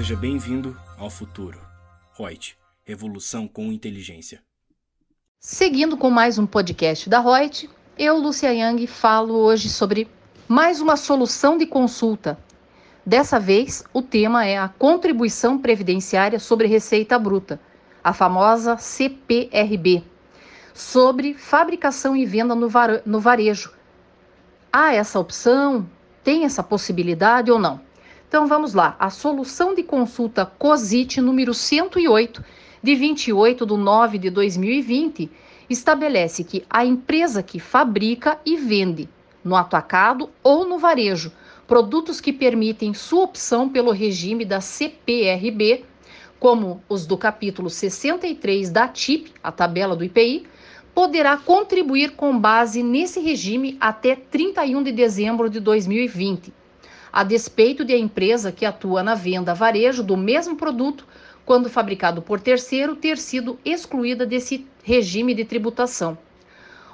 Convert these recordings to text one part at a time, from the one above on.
Seja bem-vindo ao futuro. Reut, revolução com inteligência. Seguindo com mais um podcast da Reut, eu, Lucia Yang, falo hoje sobre mais uma solução de consulta. Dessa vez, o tema é a contribuição previdenciária sobre receita bruta, a famosa CPRB, sobre fabricação e venda no varejo. Há essa opção? Tem essa possibilidade ou não? Então vamos lá. A solução de consulta COSIT número 108, de 28 de 9 de 2020, estabelece que a empresa que fabrica e vende no atacado ou no varejo produtos que permitem sua opção pelo regime da CPRB, como os do capítulo 63 da TIP, a tabela do IPI, poderá contribuir com base nesse regime até 31 de dezembro de 2020 a despeito de a empresa que atua na venda varejo do mesmo produto, quando fabricado por terceiro, ter sido excluída desse regime de tributação.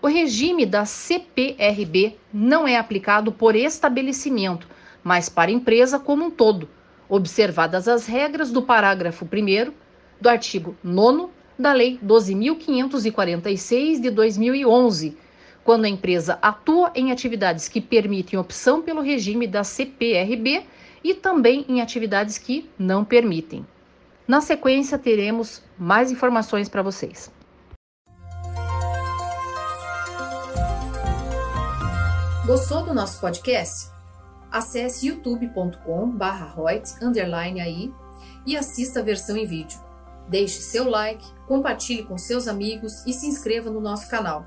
O regime da CPRB não é aplicado por estabelecimento, mas para a empresa como um todo, observadas as regras do parágrafo 1 do artigo 9 da Lei 12.546 de 2011 quando a empresa atua em atividades que permitem opção pelo regime da CPRB e também em atividades que não permitem. Na sequência, teremos mais informações para vocês. Gostou do nosso podcast? Acesse youtube.com/royts_aí e assista a versão em vídeo. Deixe seu like, compartilhe com seus amigos e se inscreva no nosso canal.